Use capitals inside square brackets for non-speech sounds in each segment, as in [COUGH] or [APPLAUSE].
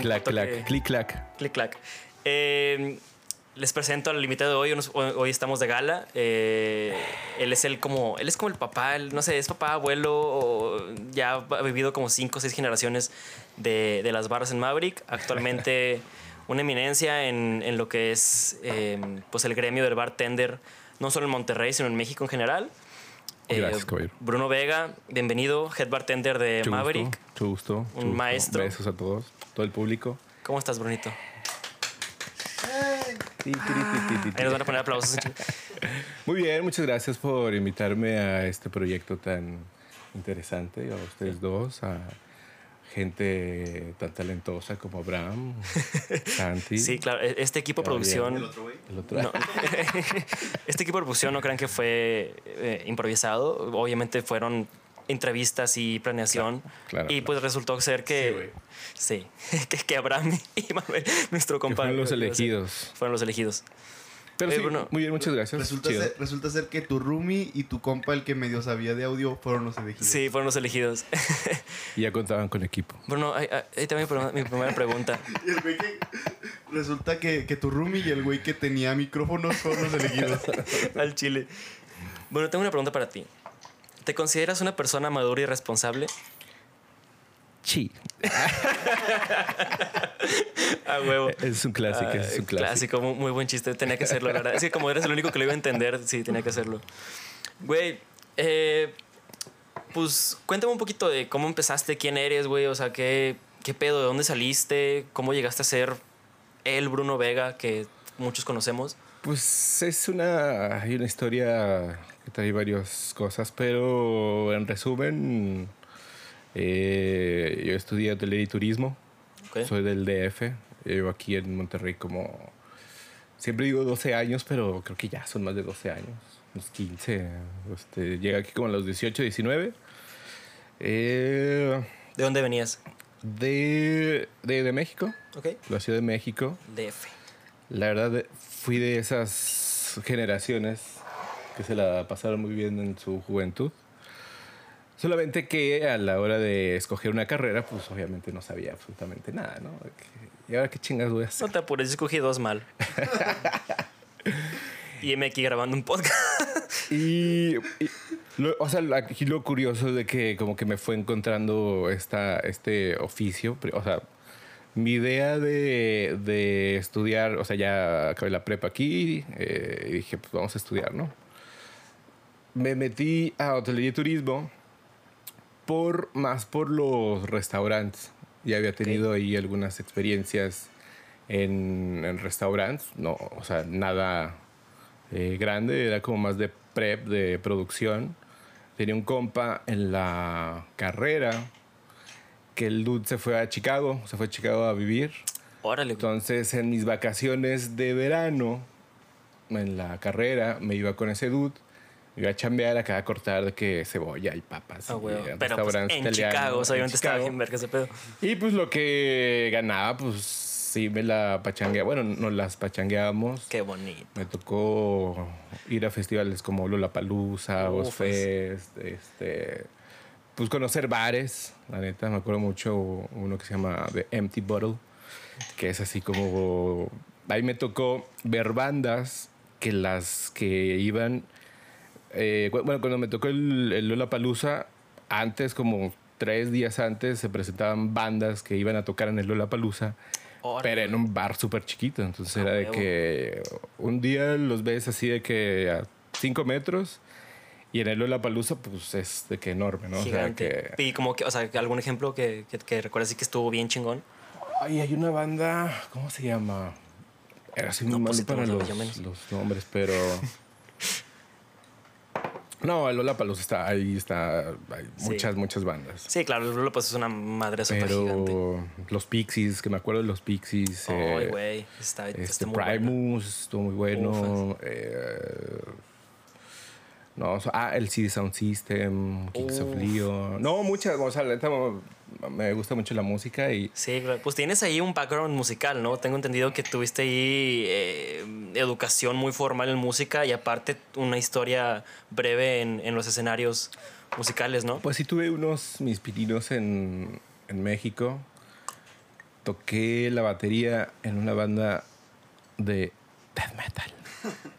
un Clac, clac, que- clic, clac. Clic, clac. Eh, les presento al invitado de hoy. Hoy- estamos de gala. Eh, él es el como, él es como el papá, no sé, es papá, abuelo, o ya ha vivido como cinco o seis generaciones de, de las barras en Maverick. Actualmente [LAUGHS] una eminencia en, en lo que es eh, pues el gremio del bartender, no solo en Monterrey, sino en México en general. Eh, Gracias, caballero. Bruno Vega, bienvenido, head bartender de Mucho Maverick. gusto, mucho gusto. mucho Un gusto. maestro. Besos a todos, todo el público. ¿Cómo estás, Brunito? Ahí nos van a poner aplausos. [LAUGHS] Muy bien, muchas gracias por invitarme a este proyecto tan interesante, a ustedes dos, a gente tan talentosa como Abraham, [LAUGHS] Santi. Sí, claro. e- Este equipo de producción. El otro. No. [LAUGHS] este equipo de producción no crean que fue eh, improvisado. Obviamente fueron entrevistas y planeación. Claro, y claro. pues resultó ser que. Sí, [LAUGHS] que, que Abraham y Manuel, nuestro compañero. fueron los elegidos. Fueron los elegidos. Pero Oye, sí, Bruno, muy bien, muchas gracias. Resulta ser, resulta ser que tu roomie y tu compa, el que medio sabía de audio, fueron los elegidos. Sí, fueron los elegidos. [LAUGHS] Y ya contaban con equipo. Bruno, ahí, ahí te va mi, primera pregunta. [LAUGHS] Y el güey que. Resulta que, que tu roomie y el güey que tenía micrófonos fueron los elegidos. [LAUGHS] Al chile. Bueno, tengo una pregunta para ti. ¿Te consideras una persona madura y responsable? Sí. A huevo. Es un clásico, Ah, es un clásico. muy, muy buen chiste. Tenía que hacerlo, la verdad. Es que como eres el único que lo iba a entender, sí, tenía que hacerlo. Güey, eh, pues cuéntame un poquito de cómo empezaste, quién eres, güey. O sea, qué, qué pedo, de dónde saliste, cómo llegaste a ser el Bruno Vega que muchos conocemos. Pues es una, hay una historia que trae varias cosas, pero en resumen, eh, yo estudié hotelería y turismo, Soy del DF, llevo aquí en Monterrey como, siempre digo 12 años, pero creo que ya son más de 12 años, unos 15, este, llegué aquí como a los 18, 19. Eh, ¿De dónde venías? de, de, de México, Ok. la Ciudad de México. DF. La verdad, fui de esas generaciones que se la pasaron muy bien en su juventud. Solamente que a la hora de escoger una carrera, pues obviamente no sabía absolutamente nada, ¿no? ¿Y ahora qué chingas voy a hacer? No te apures, escogí dos mal. [LAUGHS] y me aquí grabando un podcast. Y, y lo- o sea, aquí lo curioso de que como que me fue encontrando esta, este oficio, o sea, mi idea de, de estudiar, o sea, ya acabé la prepa aquí eh, y dije, pues vamos a estudiar, ¿no? Me metí a hotelería y turismo por, más por los restaurantes. Ya había tenido ahí algunas experiencias en, en restaurantes, no, o sea, nada eh, grande, era como más de prep, de producción. Tenía un compa en la carrera que el dude se fue a Chicago, se fue a Chicago a vivir. Órale. Entonces, en mis vacaciones de verano, en la carrera, me iba con ese dude. Iba a chambear acá a cortar de que cebolla y papas. Ah, y en Pero pues, en italianos, Chicago, o sea, en obviamente estaba bien verga ese pedo. Y pues lo que ganaba, pues sí me la pachangueaba. Bueno, nos las pachangueábamos. Qué bonito. Me tocó ir a festivales como Lollapalooza, Ufas. Ozfest, este, pues conocer bares, la neta, me acuerdo mucho uno que se llama The Empty Bottle, que es así como, ahí me tocó ver bandas que las que iban, eh, bueno, cuando me tocó el, el Lollapalooza, antes como tres días antes se presentaban bandas que iban a tocar en el Lollapalooza, Órale. pero en un bar súper chiquito. Entonces Ah, era de huevo. que un día los ves así de que a 5 metros y en el Lollapalooza pues es de que enorme, ¿no? Gigante. O sea que... Y como que, o sea, algún ejemplo que, que, que recuerdas que estuvo bien chingón. Ay, hay una banda, ¿cómo se llama? Era así muy No, pues malo para los, los nombres, pero... [LAUGHS] No, el Lollapalooza está ahí, está, hay Sí. muchas, muchas bandas. Sí, claro, el pues es una madre súper gigante. Los Pixies, que me acuerdo de los Pixies. Ay, eh, güey. Está, está Este muy bueno. Primus estuvo muy bueno. Eh, No, ah, el CD Sound System, Kings of. Leon. No, muchas, o sea, me gusta mucho la música y Sí, claro. Pues tienes ahí un background musical, ¿no? Tengo entendido que tuviste ahí eh, educación muy formal en música y aparte una historia breve en, en los escenarios musicales, ¿no? Pues sí tuve unos mis pininos en, en México. Toqué la batería en una banda de death metal.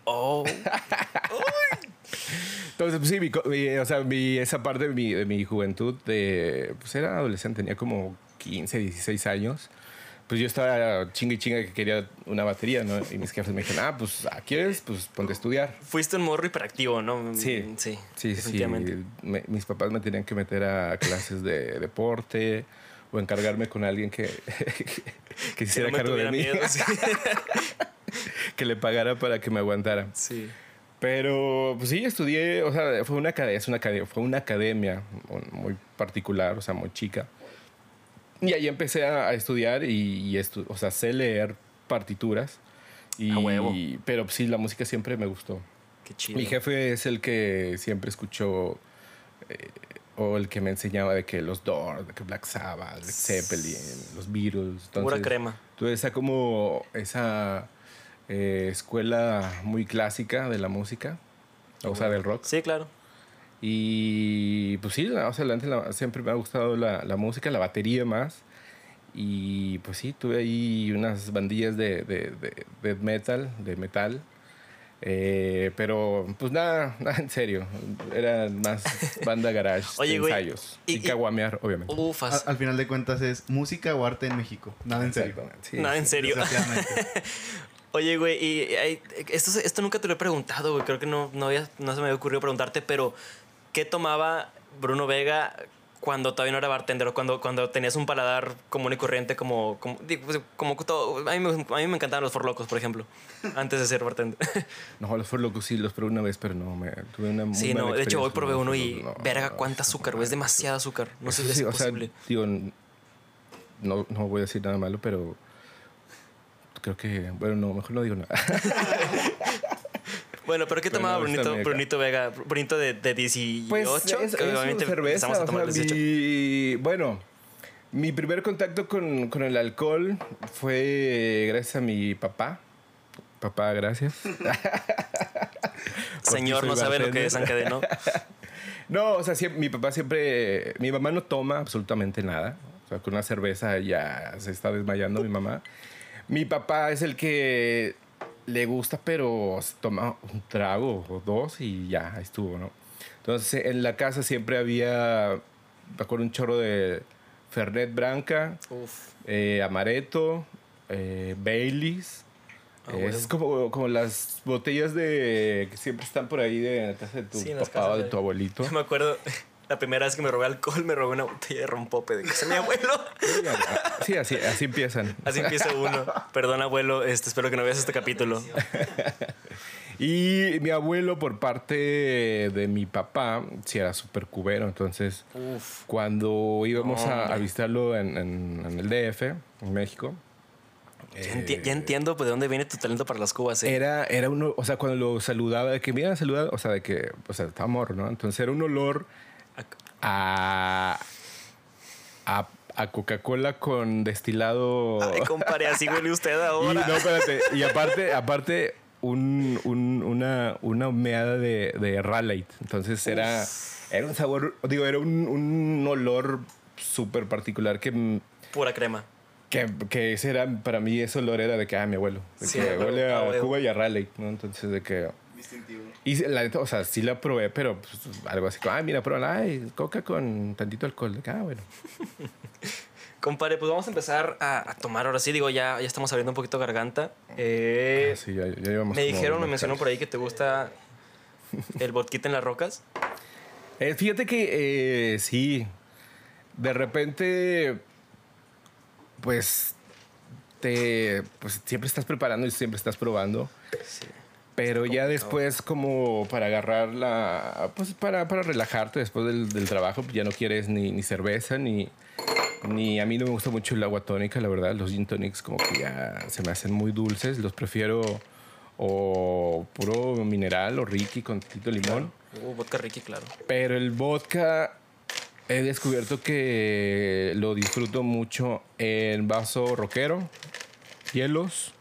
Oh, [LAUGHS] Entonces, pues sí, mi co- mi- o sea, mi- esa parte de mi, de mi juventud, de, pues era adolescente, tenía como 15, 16 años. Pues yo estaba chinga y chinga que quería una batería, ¿no? Y mis jefes me dijeron, ah, pues, ah, ¿quieres? Pues ponte a estudiar. fuiste un morro hiperactivo, ¿no? Sí, sí, sí, sí. Me- mis papás me tenían que meter a clases de deporte o encargarme con alguien que, [LAUGHS] que Que no hiciera me cargo de mí, miedo, sí. [LAUGHS] que le pagara para que me aguantara. sí. Pero pues sí, estudié, o sea, fue una academia, es una academia, fue una academia muy particular, o sea, muy chica. Y ahí empecé a, a estudiar y, y estu- o sea, sé leer partituras. Y, A huevo. Pero sí, la música siempre me gustó. Qué chido. Mi jefe es el que siempre escuchó eh, o el que me enseñaba de que los Doors, de que Black Sabbath, Zeppelin, los Beatles. Pura Entonces, crema. Tuve esa como esa eh, escuela muy clásica de la música, o sea, del rock. Sí, claro. Y pues sí, o sea, la siempre me ha gustado la, la música, la batería más. Y pues sí, tuve ahí unas bandillas de, de, de, de metal, de metal. Eh, pero pues nada, [LAUGHS] nada en serio. Era más [LAUGHS] banda garage, Oye, ensayos. y- Y, y- caguamear, obviamente. A- Ufas. al final de cuentas es música o arte en México. Nada en serio. Sí, Nada en serio. [LAUGHS] Oye, güey, y esto, esto nunca te lo he preguntado, güey. Creo que no, no, había- no se me había ocurrido preguntarte, pero ¿qué tomaba Bruno Vega cuando todavía no era bartender o cuando, cuando tenías un paladar común y corriente como... como, pues, como todo, a, mí me, a mí me encantaban los forlocos, por ejemplo, antes de ser bartender. [LAUGHS] No, los Four Locos sí los probé una vez, pero no, me tuve una muy sí, no, de hecho hoy probé uno y. No, verga, cuánta azúcar, güey, es demasiado azúcar. No sé [LAUGHS] si es o sea, posible. digo, no, no voy a decir nada malo, pero creo que, bueno, no, mejor no digo nada. [LAUGHS] Bueno, pero ¿qué tomaba Brunito. Brunito Vega? Brunito de, de 18, Pues es, que es obviamente cerveza, a o tomar sea, a los 18. mi- bueno, mi primer contacto con, con el alcohol fue gracias a mi papá. Papá, gracias. [LAUGHS] Señor, no sabe lo que desencadenó. [LAUGHS] No, o sea, siempre- mi papá siempre. Mi mamá no toma absolutamente nada. O sea, con una cerveza ya se está desmayando mi mamá. Mi papá es el que le gusta, pero se toma un trago o dos y ya estuvo, ¿no? Entonces, en la casa siempre había. Me acuerdo un chorro de Fernet Branca, eh, Amaretto, eh, Baileys. Ah, bueno. Es como, como las botellas de que siempre están por ahí de la casa de tu Sí, papá o de- tu abuelito. [LAUGHS] Yo me acuerdo la primera vez que me robé alcohol, me robé una botella de rompope de casa de mi abuelo. [LAUGHS] Sí, así, así empiezan. Así empieza uno. Perdón, abuelo, este, espero que no veas este capítulo. [LAUGHS] Y mi abuelo, por parte de mi papá, sí era súper cubero. Entonces, Uf. cuando íbamos a, a visitarlo en, en- en el DF, en México, Ya, enti- ya entiendo pues, de dónde viene tu talento para las cubas. ¿eh? Era, era uno, o sea, cuando lo saludaba, de que mira, saluda, o sea, de que, o sea, estaba morro, ¿no? Entonces era un olor a, a, a Coca-Cola con destilado. Ay, compadre, así huele usted y, ahora. no, espérate. Y aparte, aparte un, un- una, una humeada de, de Raleigh. Entonces era, era un sabor, digo, era un, un olor súper particular que, Pura crema. que, que ese era, para mí ese olor era de que, ah, mi abuelo. De Sí, que huele a. Cuba y a Raleigh, ¿no? Entonces de que... Distintivo. Y la neta, o sea, sí la probé, pero pues, algo así como, ay, mira, prueba, ay, coca con tantito alcohol. Ah, bueno. [LAUGHS] Compadre, pues vamos a empezar a, a tomar ahora sí. Digo, ya, ya estamos abriendo un poquito garganta. Eh, Ah, sí, ya, ya llevamos me dijeron, me mencionó por ahí que te gusta el vodquita en las rocas. [LAUGHS] Eh, fíjate que eh, sí, de repente, pues, te, pues siempre estás preparando y siempre estás probando. Sí. Pero ya después, como para agarrar la. Pues para, para relajarte después del, del trabajo, ya no quieres ni, ni cerveza, ni, ni. A mí no me gusta mucho el agua tónica, la verdad. Los gin tonics, como que ya se me hacen muy dulces. Los prefiero o puro mineral o Ricky con tantito limón. Uh, vodka Ricky, claro. Pero el vodka he descubierto que lo disfruto mucho en vaso rockero, hielos,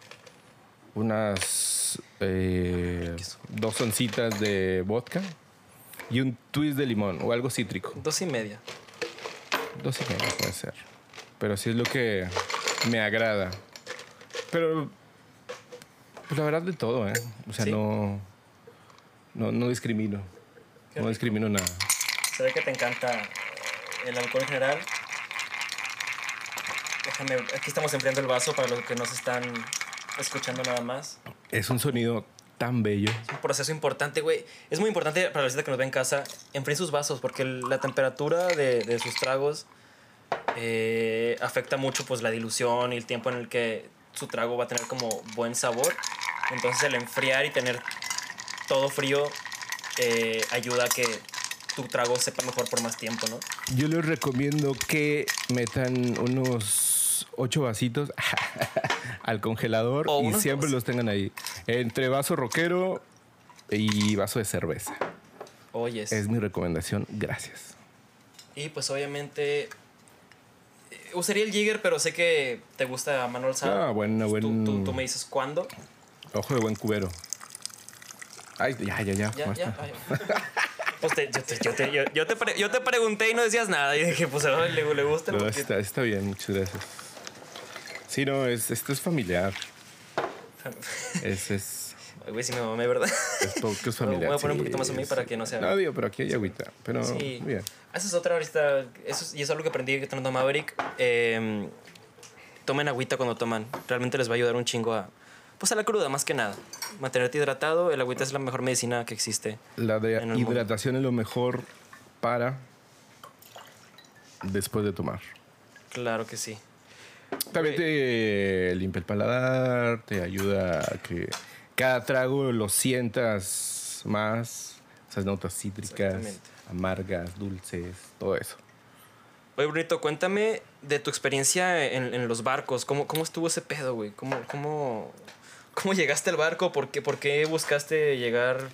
unas eh, dos oncitas de vodka y un twist de limón o algo cítrico. Dos y media. Dos y media puede ser. Pero sí es lo que me agrada. Pero, pues la verdad de todo, ¿eh? O sea, Sí. no, no, no discrimino. Qué no rico. discrimino nada. Se ve que te encanta el alcohol en general. Déjame, aquí estamos enfriando el vaso para los que nos están escuchando nada más. Es un sonido tan bello. Es un proceso importante, güey. Es muy importante para la visita que nos ve en casa, enfríen sus vasos, porque la temperatura de, de sus tragos eh, afecta mucho pues la dilución y el tiempo en el que su trago va a tener como buen sabor. Entonces el enfriar y tener todo frío eh, ayuda a que tu trago sepa mejor por más tiempo, ¿no? Yo les recomiendo que metan unos ocho vasitos [LAUGHS] al congelador y siempre dos. los tengan ahí. Entre vaso rockero y vaso de cerveza. Oyes. Es mi recomendación. Gracias. Y pues obviamente eh, usaría el Jigger, pero sé que te gusta Manuel Sá. Ah, bueno, Pues, tú- buen- tú, tú me dices cuándo. Ojo de buen cubero. Ay, ya, ya, ya. Ya, ya. ay. [LAUGHS] Pues te- yo, te, yo, te, yo- yo te pre- yo te pregunté y no decías nada. Y dije, pues a le, le gusta. No, porque- está, está bien, muchas gracias. Sí, no, es, esto es familiar. Es, es, güey, si me mamé, ¿verdad? es poco es [LAUGHS] Voy familiar. a poner un sí, poquito más a mí sí. para que no sea. No, digo, pero aquí hay agüita. Pero Sí. bien. Esa es otra ahorita. Eso es- y es algo que aprendí que tomando Maverick. Eh, tomen agüita cuando toman. Realmente les va a ayudar un chingo a. Pues a la cruda, más que nada. Mantenerte hidratado. El agüita es la mejor medicina que existe. La de el mundo. hidratación es lo mejor para después de tomar. Claro que sí. También te limpia el paladar, te ayuda a que cada trago lo sientas más, esas notas cítricas, amargas, dulces, todo eso. Oye, Brunito, cuéntame de tu experiencia en, en los barcos. ¿Cómo, ¿Cómo estuvo ese pedo, güey? ¿Cómo, cómo, ¿Cómo llegaste al barco? ¿Por qué, por qué buscaste llegar?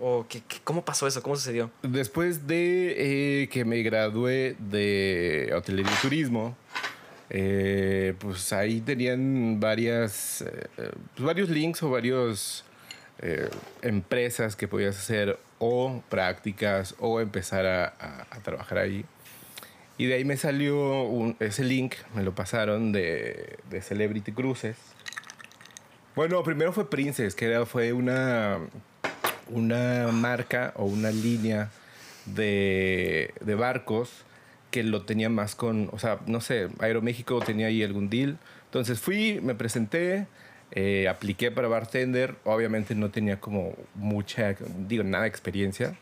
¿O qué, qué- cómo pasó eso? ¿Cómo sucedió? Después de eh, que me gradué de hotelería y turismo, eh, pues ahí tenían varias, eh, pues varios links o varios eh, empresas que podías hacer o prácticas o empezar a, trabajar ahí. Y de ahí me salió ese link, me lo pasaron de, Celebrity Cruises. Bueno, primero fue Princess, que era, fue una, una marca o una línea de barcos que lo tenía más con, o sea, no sé, Aeroméxico tenía ahí algún deal. Entonces fui, me presenté, eh, apliqué para bartender. Obviamente no tenía como mucha, digo, nada de experiencia.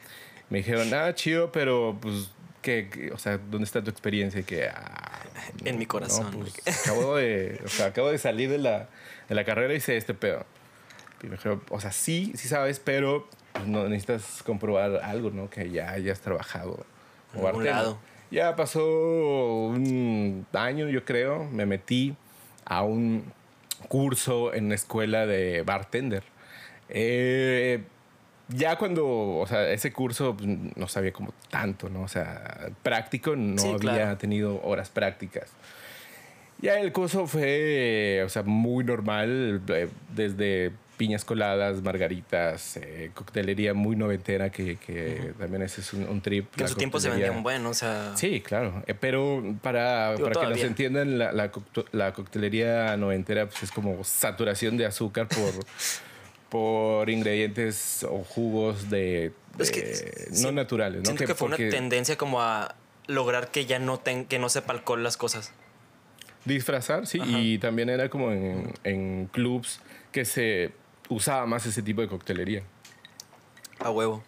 Me dijeron, ah, chido, pero pues, ¿qué, qué? o sea, ¿dónde está tu experiencia? Y que, "Ah, [LAUGHS] En mi corazón, no, pues, acabo, de, [LAUGHS] o sea, acabo de salir de la, de la carrera y sé este pedo. Y me dijeron, o sea, sí, sí sabes, pero pues, no necesitas comprobar algo, ¿no? Que ya hayas trabajado. En algún bartender". lado. Ya pasó un año, yo creo, me metí a un curso en una escuela de bartender. Eh, ya cuando, o sea, ese curso pues, no sabía como tanto, ¿no? O sea, práctico, no Sí, había claro. tenido horas prácticas. Ya el curso fue, o sea, muy normal, eh, desde piñas coladas, margaritas, eh, coctelería muy noventera, que, que también ese es un, un trip. Que en su tiempo se coctelería. vendían bueno, o sea. Sí, claro. Eh, pero para, Digo, para que nos entiendan, la, la, coctelería noventera pues, es como saturación de azúcar por, [LAUGHS] por ingredientes o jugos de, Es que no sí, naturales. ¿no? Siento que, fue porque una tendencia como a lograr que ya no, ten, que no sepa alcohol las cosas. Disfrazar, sí. Ajá. Y también era como en, en clubs que se usaba más ese tipo de coctelería. A huevo.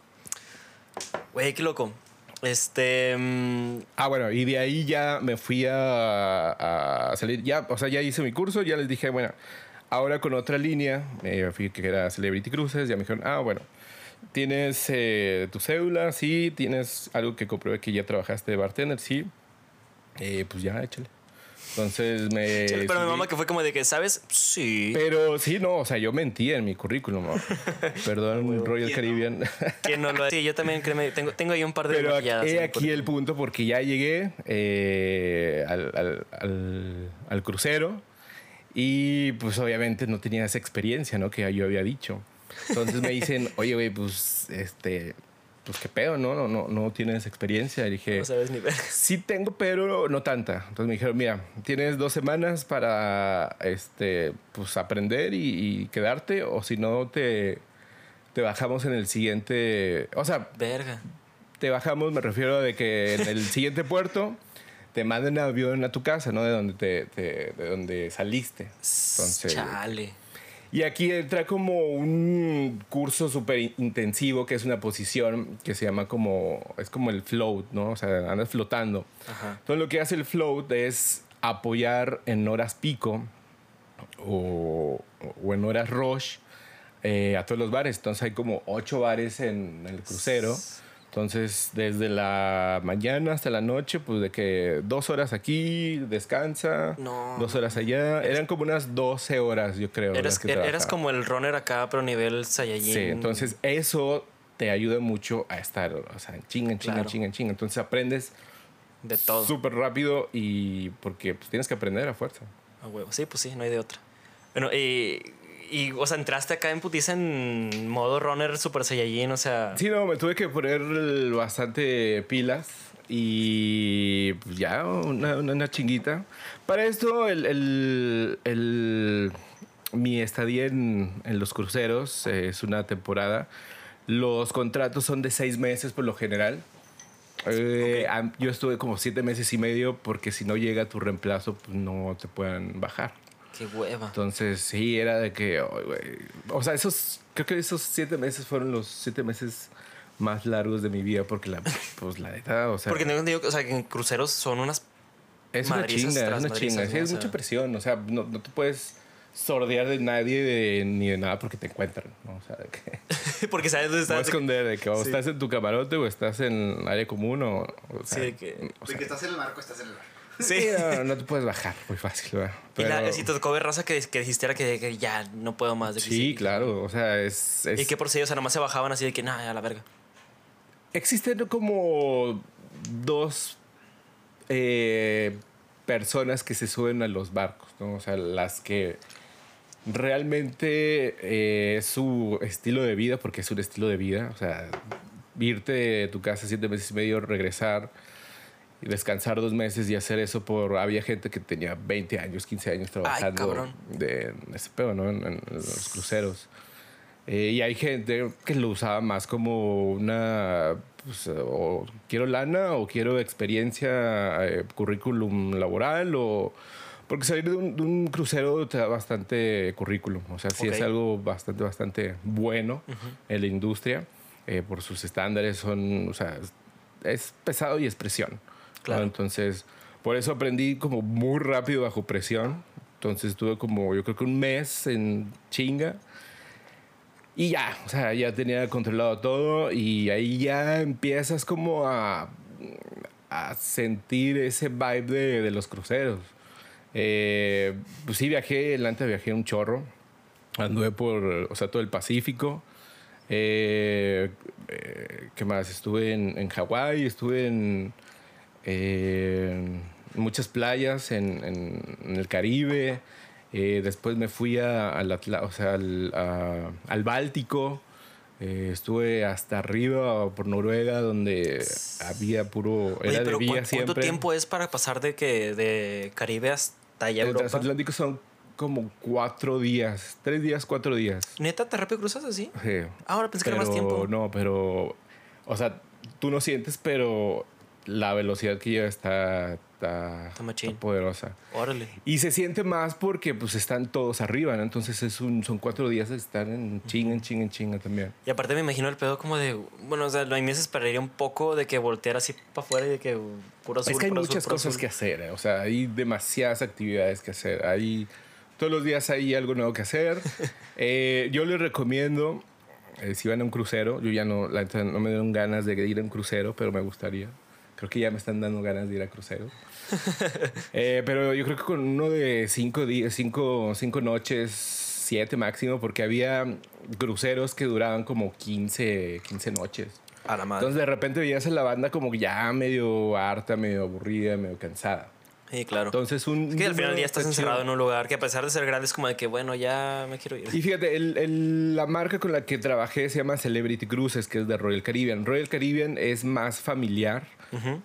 Güey, qué loco. Este. mm, Ah, bueno, y de ahí ya me fui a, a salir. Ya, o sea, ya hice mi curso, ya les dije, bueno, ahora con otra línea, me fui que era Celebrity Cruises, ya me dijeron, ah, bueno, tienes eh, tu cédula, sí, tienes algo que compruebe que ya trabajaste de bartender, sí, Eh, pues ya, échale. Entonces me. Chale, Pero mi mamá que fue como de que, ¿sabes? Sí. Pero sí, no, o sea, yo mentía en mi currículum. ¿no? [LAUGHS] Perdón, Royal ¿Quién Caribbean. Que no lo Sí, yo también créeme, tengo, tengo ahí un par de Pero aquí, he currículum. el punto porque ya llegué eh, al, al- al- al crucero y pues obviamente no tenía esa experiencia, ¿no? Que yo había dicho. Entonces me dicen, [LAUGHS] oye, güey, pues, este, pues qué pedo, ¿no? No, no, no tienes experiencia. Y dije, No sabes ni ver. Sí tengo, pero no tanta. Entonces me dijeron, mira, tienes dos semanas para este, pues, aprender y, y quedarte, o si no, te, te bajamos en el siguiente... O sea, Verga. te bajamos, me refiero a de que en el siguiente puerto te manden avión a tu casa, ¿no? De donde, te, te- de donde saliste. Entonces, Chale. Y aquí entra como un curso súper in- intensivo, que es una posición que se llama como, es como el float, ¿no? O sea, andas flotando. Ajá. Entonces lo que hace el float es apoyar en horas pico o, o en horas rush eh, a todos los bares. Entonces hay como ocho bares en el crucero. Entonces desde la mañana hasta la noche, pues de que dos horas aquí, descansa, No. dos horas allá. Eran como unas 12 horas, yo creo. Que eras como el runner acá, pero nivel Saiyajin. Sí, entonces eso te ayuda mucho a estar, o sea, chinga, chinga, Claro. chinga, chinga. Entonces aprendes De todo. súper rápido y porque pues, tienes que aprender a fuerza. A huevo. Sí, pues sí, no hay de otra. Bueno, y, y, o sea, entraste acá en putiza en modo runner super Saiyajin, o sea. Sí, no, me tuve que poner bastante pilas y pues, ya una, una, una chinguita. Para esto, el, el- el- mi estadía en, en los cruceros eh, es una temporada. Los contratos son de seis meses por lo general. Eh, am- Yo estuve como siete meses y medio porque si no llega tu reemplazo, pues no te pueden bajar. Qué hueva. Entonces, sí, era de que, o sea, esos, creo que esos siete meses fueron los siete meses más largos de mi vida porque la, pues la neta, o sea, Porque entendido que, o sea, que en cruceros son unas. es una chinga, es una chinga, sí, ¿no? Es sea- mucha presión, o sea, no, no te puedes sordear de nadie de- ni de nada porque te encuentran, ¿no? O sea, de que [LAUGHS] Porque sabes dónde estás. esconder de que o Sí. estás en tu camarote o estás en área común o, o Sí, sea, de que- o De que estás en el barco, estás en el barco. Sí. no, no te puedes bajar muy fácil, ¿verdad? Y la, Pero- si te tocó ver raza que, que dijiste era que, que ya no puedo más. De que sí, claro, o sea, es, es ¿Y qué por si? O sea, nomás se bajaban así de que, nada, a la verga. Existen como dos eh, personas que se suben a los barcos, ¿no? O sea, las que realmente eh, es su estilo de vida, porque es un estilo de vida, o sea, irte de tu casa siete meses y medio, regresar y descansar dos meses y hacer eso por... Había gente que tenía 20 años, 15 años trabajando cabrón. de, en ese pedo, ¿no? En, en los cruceros. Eh, y hay gente que lo usaba más como una, pues, o quiero lana o quiero experiencia, eh, currículum laboral o... Porque salir de un, de un crucero te da bastante currículum, o sea, sí Ok. es algo bastante, bastante bueno en la industria, eh, por sus estándares son, o sea, es, es pesado y es presión. ¿No? Claro. Entonces, por eso aprendí como muy rápido bajo presión. Entonces tuve como, yo creo que un mes en chinga. Y ya, o sea, ya tenía controlado todo y ahí ya empiezas como a, a sentir ese vibe de, de los cruceros. Eh, pues sí, viajé, adelante viajé un chorro. Anduve por, o sea, todo el Pacífico. Eh, eh, ¿Qué más? Estuve en, en Hawái, estuve en, eh, muchas playas en, en- en el Caribe. Eh, después me fui a- o sea, al, a- al Báltico. Eh, estuve hasta arriba por Noruega, donde había puro. Oye, Era de pero vía ¿cuánto, siempre. cuánto tiempo es para pasar de que de Caribe hasta allá El Europa? transatlántico son como cuatro días. Tres días, cuatro días. ¿Neta te rápido cruzas así? Sí. Ahora pensé que era más Pero tiempo. No, pero. O sea, tú no sientes, pero la velocidad que lleva está, está, Está poderosa. Órale. Y se siente más porque pues están todos arriba, ¿no? Entonces es un, son cuatro días de estar en chinga, en chinga, en chinga también. Y aparte me imagino el pedo como de... Bueno, o sea, a mí me esperaría un poco de que volteara así para afuera y de que puro azul, es que hay azul, muchas puro cosas azul. que hacer, ¿eh? o sea, hay demasiadas actividades que hacer. Hay, todos los días hay algo nuevo que hacer. [LAUGHS] Eh, yo les recomiendo, eh, si van a un crucero, yo ya no, la no me dieron ganas de ir a un crucero, pero me gustaría. Creo que ya me están dando ganas de ir a crucero. [LAUGHS] Eh, pero yo creo que con uno de cinco, días, cinco, cinco noches, siete máximo, porque había cruceros que duraban como 15, 15 noches. A la madre. Entonces de repente veías a la banda como ya medio harta, medio aburrida, medio cansada. Sí, claro. Entonces un... es que al final día estás está encerrado en un lugar que a pesar de ser grande es como de que, bueno, ya me quiero ir. Y fíjate, el- el- la marca con la que trabajé se llama Celebrity Cruises, que es de Royal Caribbean. Royal Caribbean es más familiar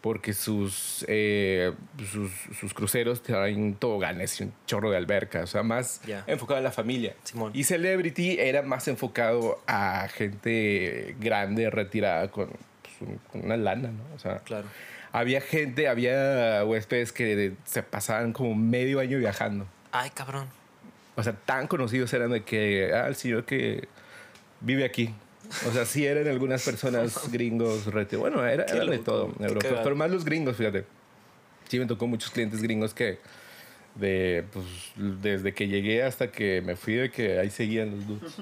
porque sus, eh, sus, sus cruceros traen toboganes y un chorro de alberca, o sea, más enfocado a la familia. Simón. Y Celebrity era más enfocado a gente grande, retirada, con, pues, con una lana, ¿no? O sea, Claro. había gente, había huéspedes que se pasaban como medio año viajando. Ay, cabrón. O sea, tan conocidos eran de que, ah, el señor que vive aquí. O sea, sí eran algunas personas [LAUGHS] gringos, rete- bueno, era, Qué era de todo, pero más los gringos, fíjate. Sí, me tocó muchos clientes gringos que, de, pues, desde que llegué hasta que me fui, de que ahí seguían los dudes.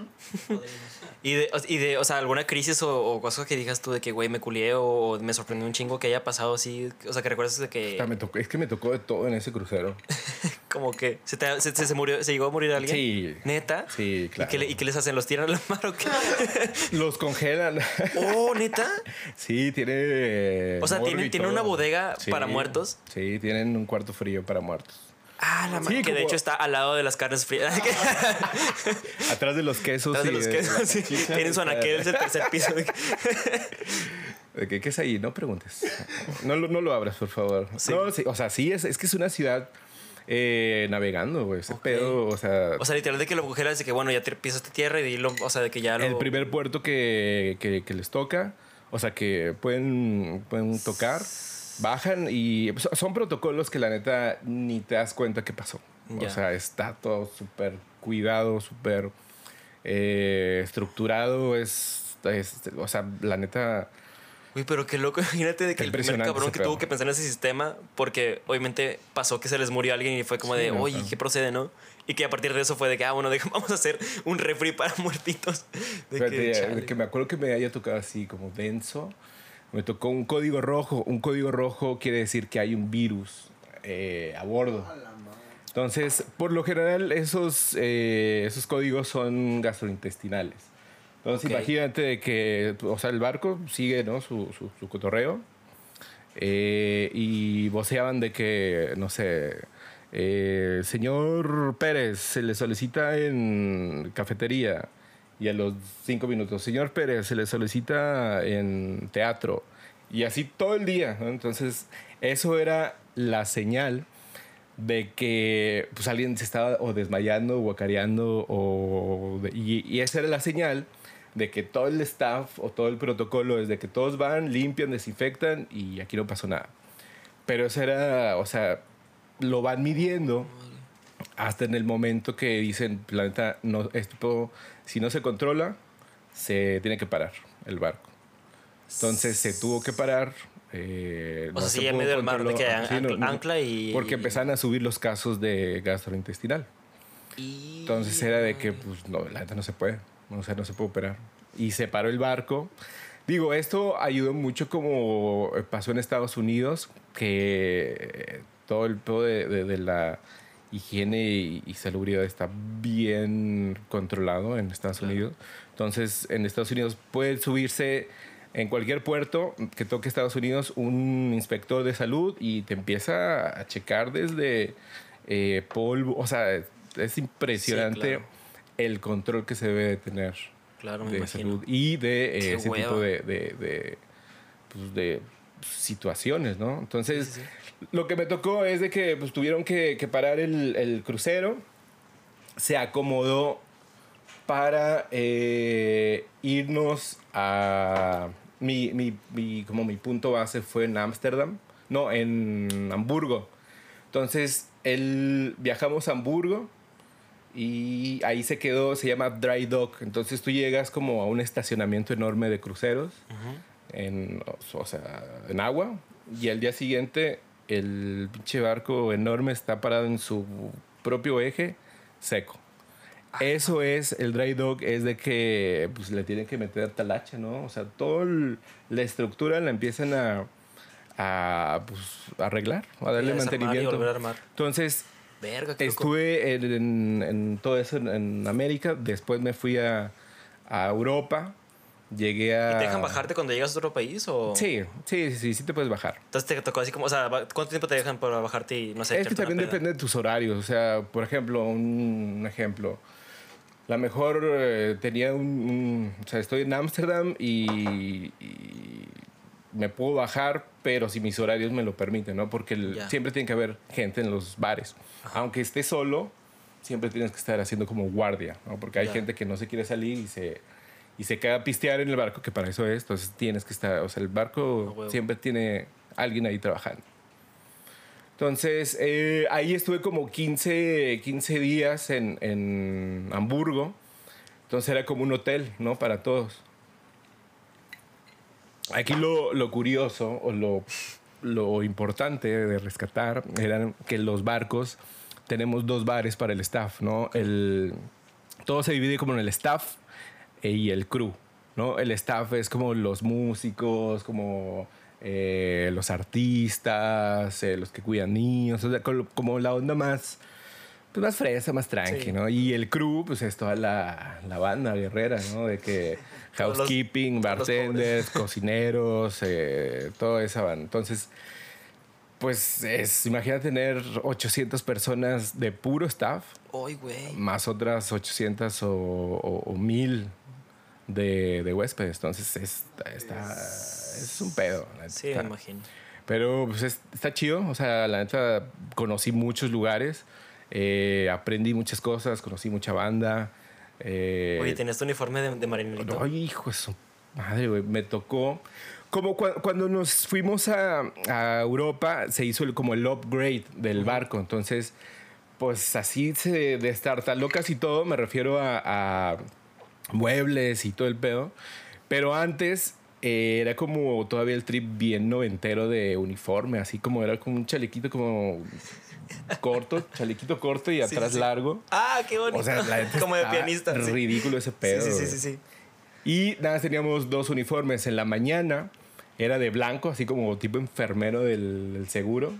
Y de, y de, o sea, alguna crisis o, o cosa que digas tú de que, güey, me culié o me sorprendió un chingo que haya pasado así. O sea, que recuerdas de que, Puta, me tocó- es que me tocó de todo en ese crucero. [LAUGHS] como que se, te- se, se- se murió, se llegó a morir alguien. Sí. ¿Neta? Sí, claro. ¿Y qué, le- ¿Y qué les hacen? ¿Los tiran al mar o qué? [LAUGHS] Los congelan. [LAUGHS] oh, ¿neta? sí, tiene. O sea, ¿tienen- y tienen una bodega para muertos? Sí, tienen un cuarto frío para muertos. Ah, la Sí, que de hecho está al lado de las carnes frías. [LAUGHS] Atrás de los quesos. Atrás de los quesos, sí. Tienen su anaquel, es el tercer piso. [LAUGHS] ¿De qué, qué es ahí? No preguntes. No, lo- no lo abras, por favor. Sí. No, sí, o sea, sí, es, es que es una ciudad eh, navegando, güey. Ese pedo, o sea, O sea, literal de que lo congelas de que, bueno, ya te pisaste tierra y lo, o sea, de que ya lo... el primer puerto que, que- que les toca, o sea, que pueden, pueden tocar, bajan y son protocolos que la neta ni te das cuenta qué pasó. O sea, está todo súper cuidado, súper eh, estructurado. Es, es- o sea, la neta... Uy, pero qué loco, [LAUGHS] imagínate de que el primer cabrón que pedo. tuvo que pensar en ese sistema, porque obviamente pasó que se les murió alguien y fue como Sí, de, oye. ¿qué procede, no? Y que a partir de eso fue de que, ah, bueno, [LAUGHS] deja- vamos a hacer un refri para [LAUGHS] muertitos. De Fíjate, que, de que me acuerdo que me haya tocado así como denso. Me tocó un código rojo. Un código rojo quiere decir que hay un virus eh, a bordo. Entonces, por lo general, esos, eh, esos códigos son gastrointestinales. Entonces, Ok. imagínate de que, o sea, el barco sigue ¿no? su, su, su cotorreo eh, y voceaban de que, no sé, eh, señor Pérez, se le solicita en cafetería y a los cinco minutos, señor Pérez, se le solicita en teatro y así todo el día. ¿no? Entonces, eso era la señal de que pues alguien se estaba o desmayando o guacareando o y, y esa era la señal de que todo el staff o todo el protocolo es de que todos van, limpian, desinfectan y aquí no pasó nada. Pero eso era, o sea, lo van midiendo hasta en el momento que dicen, planeta, no, esto, si no se controla, se tiene que parar el barco. Entonces se tuvo que parar. eh, O sea, se en pudo medio mar, de que controlar- an- Sí, no, no. ancla y... Porque empezaron a subir los casos de gastrointestinal. Y- Entonces era de que, pues, no, la neta no se puede. O sea, no se puede operar. Y se paró el barco. Digo, esto ayudó mucho como pasó en Estados Unidos, que eh, todo el pedo de, de- de la higiene y, y salubridad está bien controlado en Estados Unidos. Entonces, en Estados Unidos puede subirse en cualquier puerto que toque Estados Unidos un inspector de salud y te empieza a checar desde eh, polvo. O sea, es impresionante claro. el control que se debe de tener Claro, me de imagino. salud y de eh, ese hueva. tipo de, de, de, pues, de situaciones, ¿no? Entonces, Sí, sí, lo que me tocó es de que pues, tuvieron que, que parar el, el crucero, se acomodó para eh, irnos a... Mi, mi, mi- como mi punto base fue en Ámsterdam, no, en Hamburgo. Entonces, él, viajamos a Hamburgo y ahí se quedó, se llama Dry Dock. Entonces tú llegas como a un estacionamiento enorme de cruceros, en, o sea, en agua, y al día siguiente el pinche barco enorme está parado en su propio eje, seco. Eso es, el dry dock es de que pues, le tienen que meter talacha, ¿no? O sea, toda la estructura la empiezan a, a pues, arreglar, a darle Y a y mantenimiento. volver a armar. Entonces, Verga, estuve en, en- en todo eso en, en América. Después me fui a, a Europa. Llegué a. ¿Y te dejan bajarte cuando llegas a otro país o...? Sí, sí, sí, sí, sí te puedes bajar. Entonces te tocó así como, o sea, ¿cuánto tiempo te dejan para bajarte y no sé? Es que también depende de tus horarios. O sea, por ejemplo, un, un ejemplo. La mejor eh, tenía un, un- O sea, estoy en Ámsterdam y, y me puedo bajar, pero si mis horarios me lo permiten, ¿no? Porque el- Ya. siempre tiene que haber gente en los bares. Aunque esté solo, siempre tienes que estar haciendo como guardia, ¿no? Porque hay Ya. gente que no se quiere salir y se, y se queda a pistear en el barco, que para eso es. Entonces tienes que estar. O sea, el barco siempre tiene alguien ahí trabajando. Entonces, eh, ahí estuve como 15, 15 días en, en Hamburgo. Entonces era como un hotel, ¿no? Para todos. Aquí lo, lo curioso o lo, lo importante de rescatar era que los barcos tenemos dos bares para el staff, ¿no? El, todo se divide como en el staff y el crew, ¿no? El staff es como los músicos, como eh, los artistas, eh, los que cuidan niños, o sea, col- como la onda más, pues más fresa, más tranqui, Sí. ¿no? Y el crew, pues es toda la, la banda guerrera, ¿no? De que housekeeping, los bartenders, cocineros, eh, toda esa banda. Entonces, pues es, imagina tener 800 personas de puro staff, más otras 800 o, o, o 1000 de, de huéspedes. Entonces, es, está, es un pedo. Sí, me imagino. Pero pues es- está chido, o sea, la neta conocí muchos lugares, eh, aprendí muchas cosas, conocí mucha banda. eh, Oye, ¿tenías tu uniforme de, de marinerito? Ay, hijo de su madre, güey. Me tocó. Como cua- cuando nos fuimos a, a Europa, se hizo el, como el upgrade del barco. Entonces, pues así se destartaló casi todo. Me refiero a, a muebles y todo el pedo. Pero antes eh, era como todavía el trip bien noventero de uniforme. Así como era como un chalequito como corto, [LAUGHS] chalequito corto y atrás sí. largo. Ah, qué bonito. O sea, la neta como de pianista. sí. Ridículo ese pedo. Sí, sí, sí, sí, sí. Y nada, teníamos dos uniformes. En la mañana era de blanco, así como tipo enfermero del, del seguro.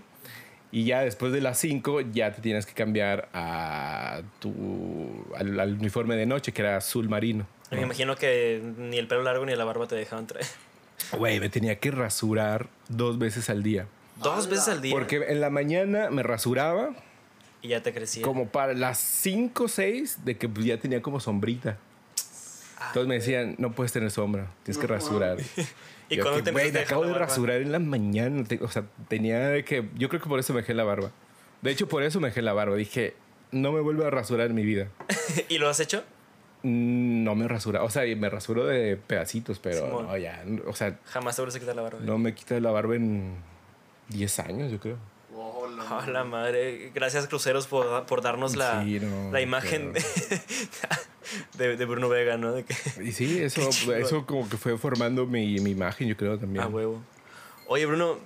Y ya después de las 5 ya te tienes que cambiar a tu, al, al uniforme de noche, que era azul marino. Me imagino que ni el pelo largo ni la barba te dejaban traer. Güey, me tenía que rasurar dos veces al día. Dos veces al día. Porque en la mañana me rasuraba Y ya te crecía. como para las 5 o 6 de que pues, ya tenía como sombrita. Entonces me decían, no puedes tener sombra, tienes que rasurar. [LAUGHS] ¿Y Yo cuándo que, te güey, acabo de rasurar en la mañana. o sea, tenía que. Yo creo que por eso me dejé la barba. De hecho, por eso me dejé la barba. Dije, no me vuelvo a rasurar en mi vida. [LAUGHS] ¿Y lo has hecho? Mm, No me rasura. O sea, me rasuro de pedacitos, pero Simón. no, ya. O sea, Jamás te vuelves a quitar la barba. no me quita la barba en 10 años, yo creo. Oh, la Ah, la madre. Gracias, Cruceros, por, por darnos la, Sí, no, la imagen [LAUGHS] de, de Bruno Vega, ¿no? De que, Y sí, [LAUGHS] eso, eso como que fue formando mi, mi imagen, yo creo también. a huevo. Oye, Bruno,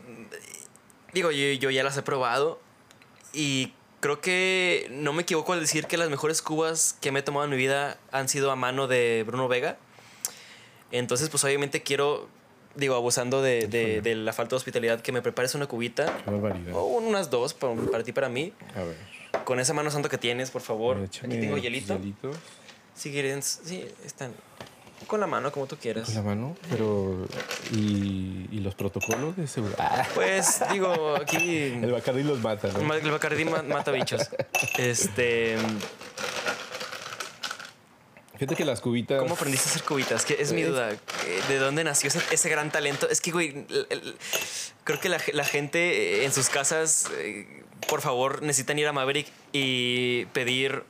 digo, yo, yo ya las he probado y creo que no me equivoco al decir que las mejores cubas que me he tomado en mi vida han sido a mano de Bruno Vega. Entonces, pues obviamente quiero, digo, abusando de, de- de la falta de hospitalidad, que me prepares una cubita. Qué barbaridad. O unas dos para, para ti, para mí. A ver. Con esa mano santa que tienes, por favor. échame Aquí tengo hielito. hielitos Si quieren, sí, están con la mano, como tú quieras. Con la mano, pero. ¿Y, y los protocolos de seguridad? Ah, Pues digo, aquí [LAUGHS] el Bacardi los mata, ¿no? el Bacardí ma- mata bichos. [LAUGHS] Este, Fíjate que las cubitas. ¿cómo aprendiste a hacer cubitas? Que es mi duda. ¿De dónde nació ese, ese gran talento? Es que, güey, el- el- creo que la, la gente en sus casas, eh, por favor, necesitan ir a Maverick y pedir,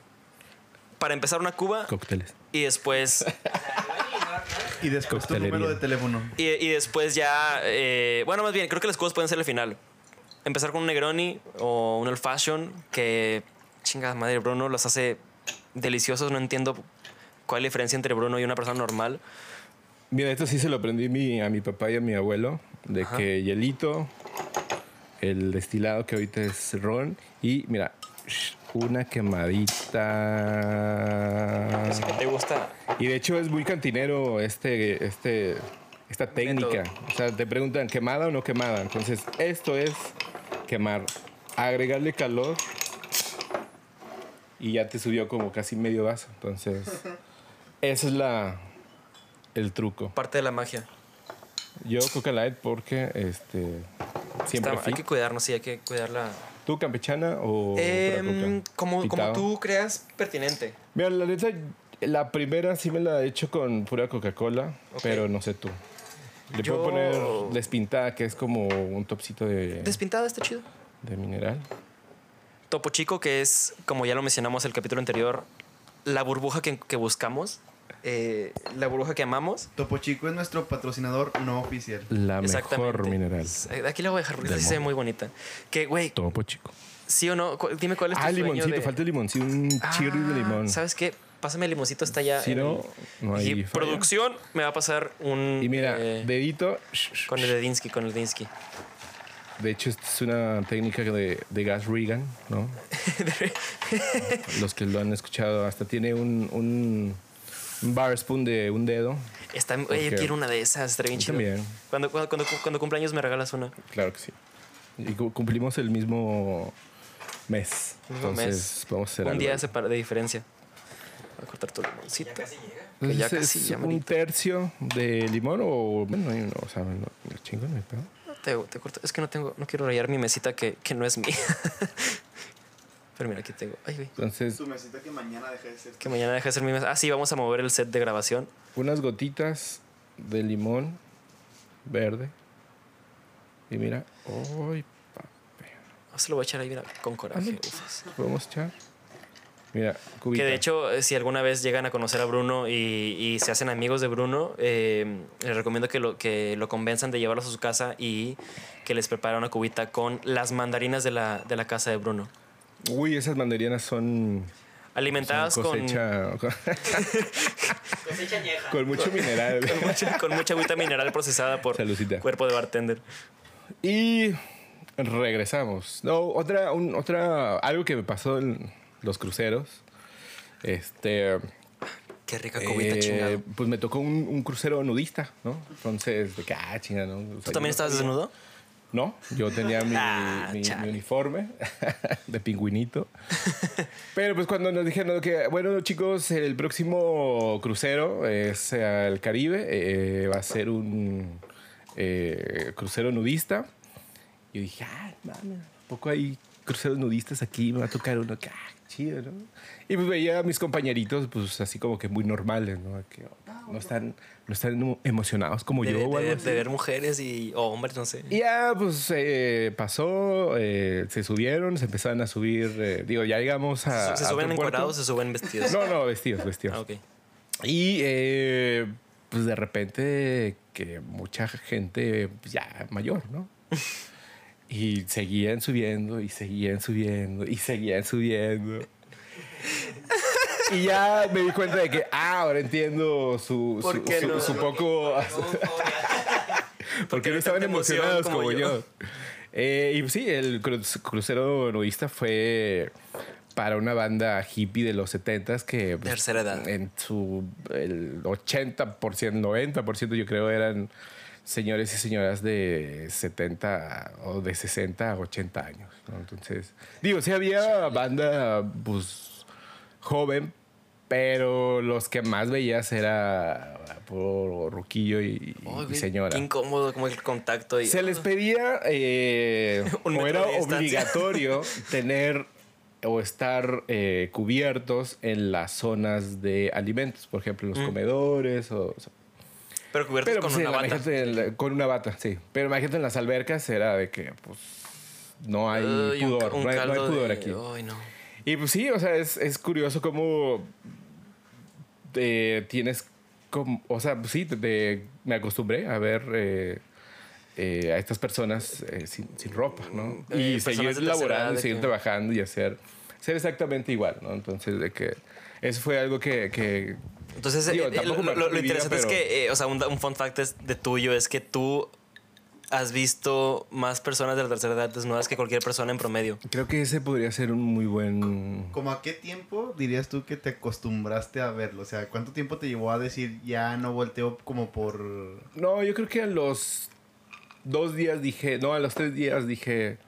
para empezar, una cuba Cócteles. y después Y después tu número de teléfono. Y, y después ya. eh, bueno, más bien, creo que las cosas pueden ser el final. Empezar con un Negroni o un Old Fashion, que chingada madre, Bruno los hace deliciosos. No entiendo cuál es la diferencia entre Bruno y una persona normal. Mira, esto sí se lo aprendí mi- a mi papá y a mi abuelo. De Ajá. que hielito, el destilado que ahorita es ron. Y mira, una quemadita. Así que te gusta. Y de hecho es muy cantinero este, este, esta técnica. O sea, te preguntan quemada o no quemada. Entonces, esto es quemar. Agregarle calor y ya te subió como casi medio vaso. Entonces, [LAUGHS] ese es la el truco. Parte de la magia. Yo Coca Light porque este siempre Está- hay que cuidarnos, sí, hay que cuidarla. ¿Tú campechana o Coca? como, como tú creas pertinente. Mira, la neta, la primera sí me la he hecho con pura Coca-Cola, pero no sé tú. Le Yo- puedo poner despintada, que es como un topcito de, Despintada está chido. de mineral. Topo Chico, que es, como ya lo mencionamos el capítulo anterior, la burbuja que, que buscamos, eh, la burbuja que amamos. Topo Chico es nuestro patrocinador no oficial. La mejor mineral. Eh, Aquí la voy a dejar porque se ve mundo. muy bonita. Que, güey, Topo chico. sí o no, dime cuál es tu Ah, sueño limoncito, de- falta el limoncito, un chirri de Ah, limón. ¿Sabes qué? Pásame el limoncito, está allá. Si en no, el- no hay y falla. producción me va a pasar un... Y mira, eh, dedito. con el de Dinsky, con el Dinsky. De hecho, esta es una técnica de, de gas Regan, ¿no? [LAUGHS] Los que lo han escuchado, hasta tiene un bar spoon de un dedo. Está, güey, yo quiero una de esas, estaría bien chido. también. Cuando, cuando, cuando, cuando cumpleaños me regalas una. Claro que sí. Y cu- cumplimos el mismo mes. Mismo Entonces, mes. vamos a hacer un algo día de diferencia. Voy a cortar tu limoncito. que ya Entonces, casi, es ya un tercio de limón o bueno, no, o sea, no, no chingo, no hay pedo. Te, te corto. Es que no tengo, no quiero rayar mi mesita que, que no es mía. [LAUGHS] Pero mira, aquí tengo. Ay, güey. Entonces, Tu mesita que mañana deja de ser. Que mañana deja de ser mi mesa. Ah, sí, vamos a mover el set de grabación. unas gotitas de limón verde. Y mira, uy, Ah, Se lo voy a echar ahí, mira, con coraje. Ufas. podemos echar. Mira, cubita. Que de hecho, eh, si alguna vez llegan a conocer a Bruno y, y se hacen amigos de Bruno, eh, les recomiendo que lo, que lo convenzan de llevarlos a su casa y que les prepara una cubita con las mandarinas de la, de la casa de Bruno. Uy, esas mandarinas son, Alimentadas son con, cosecha, [LAUGHS] con mucho mineral. con, mucha, con mucha agüita mineral procesada por Saludcita. cuerpo de bartender. Y regresamos. No, otra, un- otra, algo que me pasó en los cruceros. Este, Qué rica cubita eh, chingado. pues me tocó un, un crucero nudista, ¿no? Entonces, de que, ah, chinga, ¿no? O sea, ¿Tú también estabas desnudo? No, yo tenía mi, [LAUGHS] Ah, mi- mi chale. uniforme [LAUGHS] de pingüinito. [LAUGHS] Pero pues cuando nos dijeron que, bueno chicos, el próximo crucero es al Caribe, eh, va a ser un eh, crucero nudista. Yo dije, ah, mames, ¿a poco hay cruceros nudistas aquí? Me va a tocar uno, que, ah, chido, ¿no? Y pues veía a mis compañeritos, pues así como que muy normales, ¿no? Que no están, no están emocionados como De, yo o de- algo de ver mujeres y o hombres, no sé. Y ya, pues eh, pasó, eh, se subieron, se empezaron a subir. eh, digo, ya llegamos a. ¿Se a suben encuadrados o se suben vestidos? No, no, vestidos, vestidos. Ah, ok. Y eh, pues de repente que mucha gente pues, ya mayor, ¿no? [LAUGHS] Y seguían subiendo y seguían subiendo y seguían subiendo. [LAUGHS] Y ya me di cuenta de que, ah, ahora entiendo su, ¿Por su, su- no? su poco... [LAUGHS] porque no estaban emocionados como como, yo. yo. Eh, y sí, el cru- crucero nudista fue para una banda hippie de los 70s que pues, Tercera edad. en su el 80%, 90% yo creo eran señores y señoras de 70 o de 60 a 80 años. ¿no? Entonces, digo, sí había banda pues joven, pero los que más veías era por ruquillo y, señora. Qué incómodo como el contacto. Y, Se les pedía, eh, [LAUGHS] o era obligatorio [LAUGHS] tener o estar eh, cubiertos en las zonas de alimentos, por ejemplo, en los Mm. comedores o... o sea, pero cubiertos pero con pues, una bata. la- con una bata, sí. Pero imagínate en las albercas era de que, pues, no hay pudor, un no, hay, no hay caldo pudor de- aquí. No. Y pues sí, o sea, es, es curioso cómo eh, tienes, como, o sea, pues sí, te- te- me acostumbré a ver eh, eh, a estas personas eh, sin, sin ropa, ¿no? Eh, y de seguir laborando, de seguir que- trabajando y hacer, ser exactamente igual, ¿no? Entonces, de que eso fue algo que... que Entonces, Digo, eh, eh, lo, lo- lo interesante es pero- que, eh, o sea, un, un fun fact es de tuyo es que tú has visto más personas de la tercera edad desnudas que cualquier persona en promedio? Creo que ese podría ser un muy buen... ¿Cómo a qué tiempo dirías tú que te acostumbraste a verlo? O sea, ¿cuánto tiempo te llevó a decir ya no volteo como por... No, yo creo que a los dos días dije, no, a los tres días dije,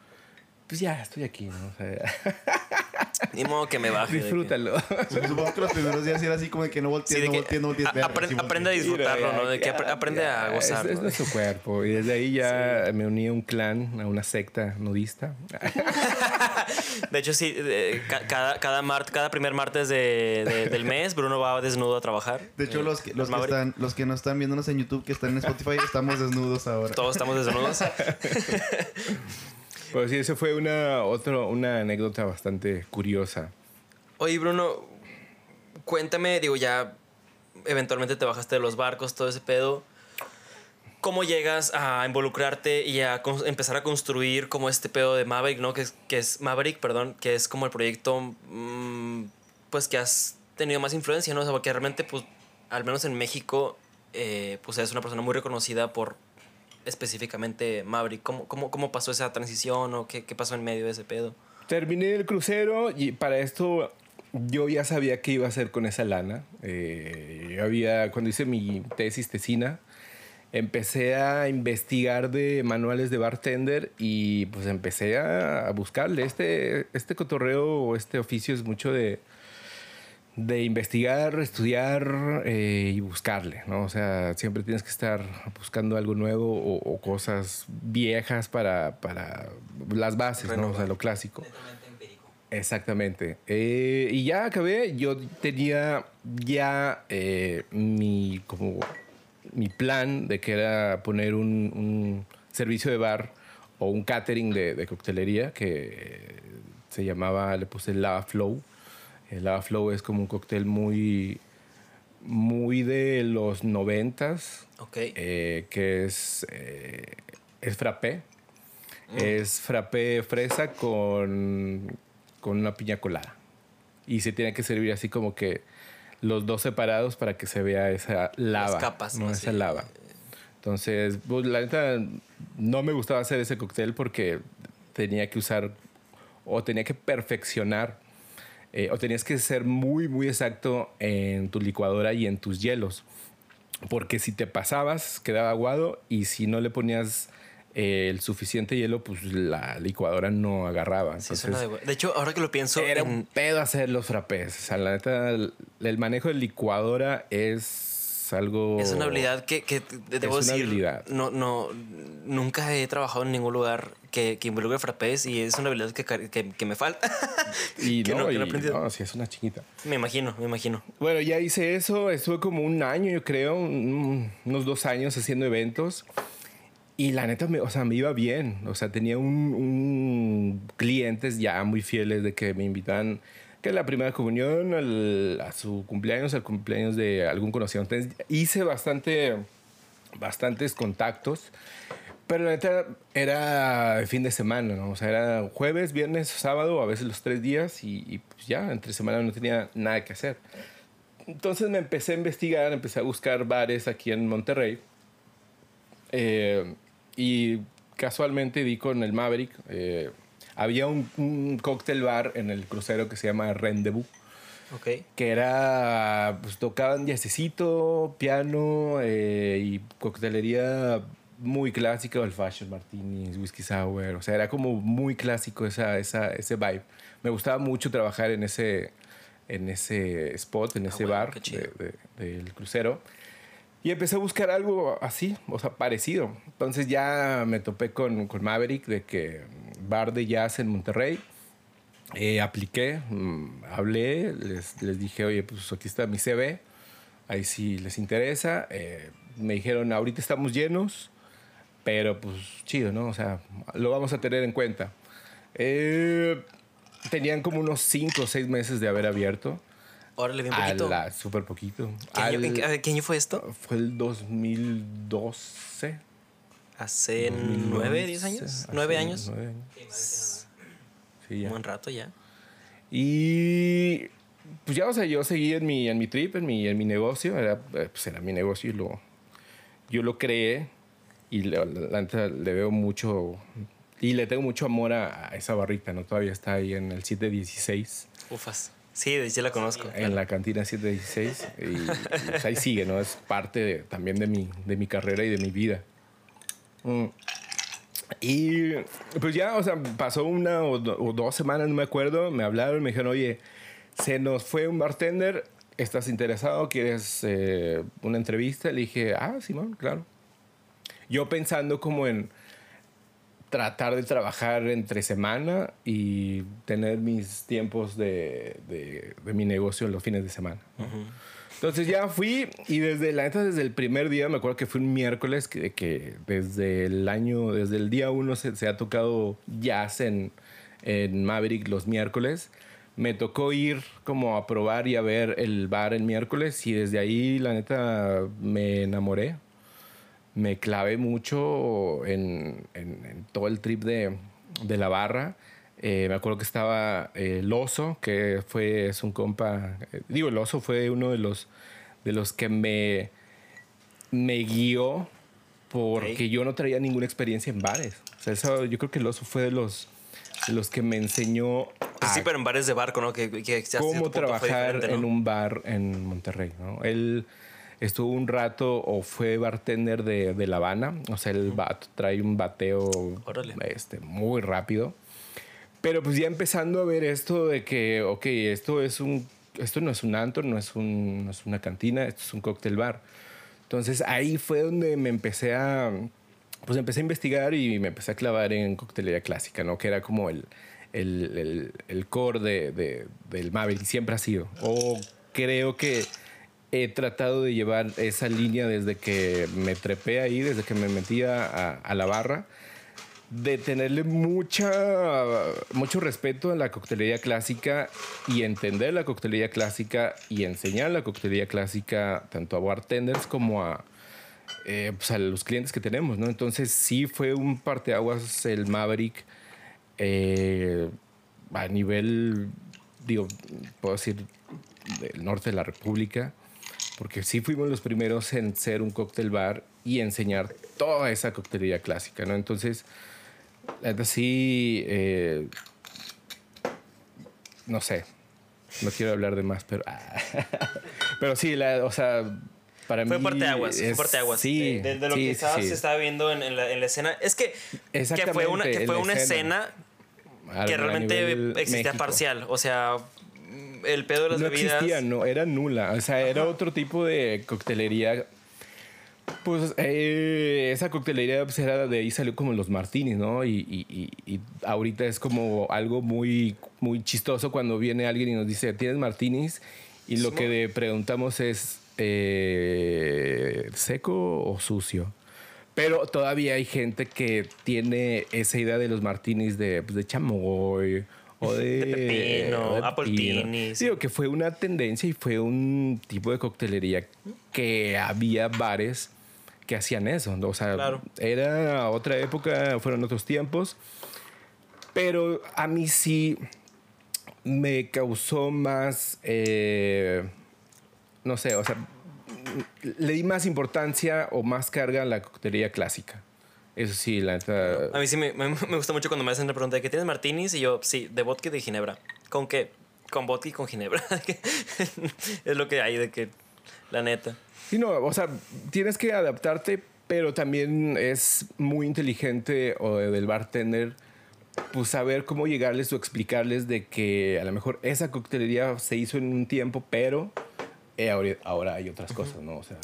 pues ya, estoy aquí, ¿no? O sea, [LAUGHS] [LAUGHS] Ni modo que me baje. que- disfrútalo. Supongo que los primeros días era así como de que no voltees, Sí, no voltees, no voltees. volteé. aprende a disfrutarlo, ¿no? De que aprende a Es, gozarlo. es nuestro cuerpo. Y desde ahí ya me uní a un clan, a una secta nudista. [LAUGHS] De hecho, sí, de- cada, cada, mart- cada primer martes de- de- del mes, Bruno va desnudo a trabajar. De hecho, Eh, los que, los, que están, los que no están viéndonos en YouTube, que están en Spotify, estamos desnudos ahora. Todos estamos desnudos. [LAUGHS] Pues sí, eso fue una, una anécdota bastante curiosa. Oye, Bruno, cuéntame, digo, ya eventualmente te bajaste de los barcos, todo ese pedo. ¿Cómo llegas a involucrarte y a empezar a construir como este pedo de Maverick, ¿no? Que es, que es Maverick, perdón, que es como el proyecto, mm, pues que has tenido más influencia, ¿no? O sea, porque realmente, pues, al menos en México, eh, pues eres una persona muy reconocida por específicamente Maverick. ¿Cómo, cómo, cómo pasó esa transición o qué, qué pasó en medio de ese pedo? Terminé el crucero y para esto yo ya sabía qué iba a hacer con esa lana. Eh, yo había, cuando hice mi tesis tesina, empecé a investigar de manuales de bartender y pues empecé a, a buscarle. Este, este cotorreo o este oficio es mucho de, de investigar, estudiar eh, y buscarle, ¿no? O sea, siempre tienes que estar buscando algo nuevo o, o cosas viejas para, para las bases, ¿no? O sea, lo clásico. Exactamente. Eh, y ya acabé. Yo tenía ya eh, mi, como, mi plan de que era poner un, un servicio de bar o un catering de, de coctelería que se llamaba, le puse Lava Flow. El Lava Flow es como un cóctel muy, muy de los noventas, Ok. eh, que es, eh, es frappé. Es frappé fresa con, con una piña colada. Y se tiene que servir así como que los dos separados para que se vea esa lava. capas, ¿no? Esa lava. Entonces, pues, la neta, no me gustaba hacer ese cóctel porque tenía que usar o tenía que perfeccionar eh, o tenías que ser muy, muy exacto en tu licuadora y en tus hielos. Porque si te pasabas, quedaba aguado y si no le ponías eh, el suficiente hielo, pues la licuadora no agarraba. Entonces, de de hecho, ahora que lo pienso, era en- un pedo hacer los frappés. O sea, la neta, el manejo de licuadora es algo... es una habilidad que, que te- debo Es una decir, habilidad. No, no, nunca he trabajado en ningún lugar que, que involucre frappés y es una habilidad que, que, que me falta. [LAUGHS] Y [LAUGHS] que no, no- que no he y- aprendido. no, sí, es una chiquita. me imagino, me imagino. Bueno, ya hice eso, estuve como un año, yo creo, un- unos dos años haciendo eventos. Y la neta, me, o sea, me iba bien. O sea, tenía un, un clientes ya muy fieles de que me invitan que la primera comunión, a su cumpleaños, al cumpleaños de algún conocido. Entonces, hice bastante, bastantes contactos. Pero la neta era de fin de semana, ¿no? O sea, era jueves, viernes, sábado, a veces los tres días y, y, pues ya, entre semana no tenía nada que hacer. Entonces me empecé a investigar, empecé a buscar bares aquí en Monterrey. Eh, y casualmente di con el Maverick. eh, había un, un cóctel bar en el crucero que se llama Rendezvous Ok. que era, pues tocaban jazzecito, piano eh, y coctelería muy clásica, old fashion, martinis, whisky sour, o sea, era como muy clásico esa, esa, ese vibe. Me gustaba mucho trabajar en ese, en ese spot, en Ah, ese bueno, bar chido. de- de- del crucero. Y empecé a buscar algo así, o sea, parecido. Entonces ya me topé con, con Maverick de que bar de jazz en Monterrey. Eh, apliqué, mm, hablé, les, les dije, oye, pues aquí está mi CV, ahí sí les interesa. Eh, me dijeron, ahorita estamos llenos, pero pues chido, ¿no? O sea, lo vamos a tener en cuenta. Eh, tenían como unos 5 o 6 meses de haber abierto. Órale, bien A poquito. la, súper poquito. ¿Qué, año, Al- en qué- a ver, ¿qué año fue esto? fue el 2012. ¿Hace 2011, nueve, diez años? ¿Nueve años? nueve años. Sí, ya. Un buen rato ya. Y pues ya, o sea, yo seguí en mi, en mi trip, en mi, en mi negocio. Era, eh, pues era mi negocio y lo, yo lo creé. y neta le veo mucho y le tengo mucho amor a, a esa barrita, ¿no? Todavía está ahí en el 716, Ufas. Sí, sí la conozco. en la cantina 716 y, y, pues, ahí sigue, ¿no? Es parte de- también de mi, de mi carrera y de mi vida. Mm. Y pues ya, o sea, pasó una o, do- o dos semanas, no me acuerdo, me hablaron, me dijeron, oye, se nos fue un bartender, ¿estás interesado? ¿Quieres eh, una entrevista? Le dije, ah, Simón, claro. Yo pensando como en tratar de trabajar entre semana y tener mis tiempos de, de- de mi negocio los fines de semana. ¿no? Entonces ya fui y desde la neta, desde el primer día, me acuerdo que fue un miércoles, que, que desde el año, desde el día uno se, se ha tocado jazz en, en Maverick los miércoles. Me tocó ir como a probar y a ver el bar el miércoles y desde ahí la neta me enamoré me clavé mucho en, en- en todo el trip de, de la barra. Eh, me acuerdo que estaba eh, el oso, que fue, es un compa. eh, digo, el oso fue uno de los, de los que me, me guió porque Ok. yo no traía ninguna experiencia en bares. O sea, eso, yo creo que el oso fue de los, de los que me enseñó Pues sí, pero en bares de barco, ¿no? Que, que cierto cómo trabajar ¿no? en un bar en Monterrey. ¿no? Él estuvo un rato o fue bartender de, de La Habana. O sea, el vato trae un bateo este, muy rápido. Pero pues ya empezando a ver esto de que, ok, esto es un, esto no es un antro, no es, un, no es una cantina, esto es un cóctel bar. Entonces ahí fue donde me empecé a, pues empecé a investigar y me empecé a clavar en coctelería clásica, ¿no? Que era como el, el, el, el core de, de- del Maverick, siempre ha sido. O creo que he tratado de llevar esa línea desde que me trepé ahí, desde que me metí a, la barra, de tenerle mucha, mucho respeto a la coctelería clásica y entender la coctelería clásica y enseñar la coctelería clásica tanto a bartenders como a, eh, pues los clientes que tenemos. Entonces sí fue un parteaguas el Maverick eh, a nivel, digo, puedo decir, del norte de la República, porque sí fuimos los primeros en ser un cóctel bar y enseñar toda esa coctelería clásica, ¿no? Entonces, la neta sí, eh, no sé, no quiero hablar de más, pero, [LAUGHS] pero sí, la, o sea, para Fue mí parteaguas, fue es- parteaguas. Sí, de, de- de lo sí, que estaba- sí. se estaba viendo en, en la, en la escena. Es que, que fue una, que fue una escena. que realmente existía México. parcial. O sea, el pedo de las no bebidas. existía, no, era nula. O sea, era otro tipo de coctelería. Pues eh, esa coctelería pues, era de ahí salió como los martinis, ¿no? Y, y- y- y ahorita es como algo muy, muy chistoso cuando viene alguien y nos dice, ¿tienes martinis? Y lo que le preguntamos es, eh, ¿seco o sucio? Pero todavía hay gente que tiene esa idea de los martinis de, pues, de chamoy o de, pepino, de apple tinis. Digo que fue una tendencia y fue un tipo de coctelería que había bares que hacían eso. O sea, Claro. era otra época, fueron otros tiempos. Pero a mí sí me causó más, eh, no sé, o sea, le di más importancia o más carga a la coctelería clásica. Eso sí, la neta. A mí sí me, me, me gusta mucho cuando me hacen la pregunta de que tienes martinis y yo, sí, de vodka y de ginebra. ¿Con qué? Con vodka y con ginebra. [LAUGHS] es lo que hay de que, la neta. Sí, no, o sea, tienes que adaptarte, pero también es muy inteligente o del bartender, pues saber cómo llegarles o explicarles de que a lo mejor esa coctelería se hizo en un tiempo, pero eh, ahora, ahora hay otras cosas, ¿no? O sea,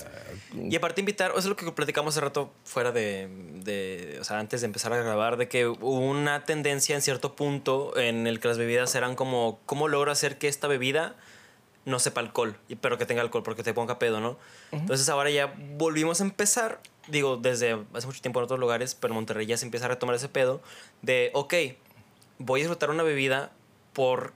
Y aparte invitar, eso es lo que platicamos hace rato fuera de, de, o sea, antes de empezar a grabar, de que hubo una tendencia en cierto punto en el que las bebidas eran como, ¿cómo logro hacer que esta bebida no sepa alcohol, pero que tenga alcohol, porque te ponga pedo, ¿no? Entonces ahora ya volvimos a empezar, digo, desde hace mucho tiempo en otros lugares, pero en Monterrey ya se empieza a retomar ese pedo de, ok, voy a disfrutar una bebida por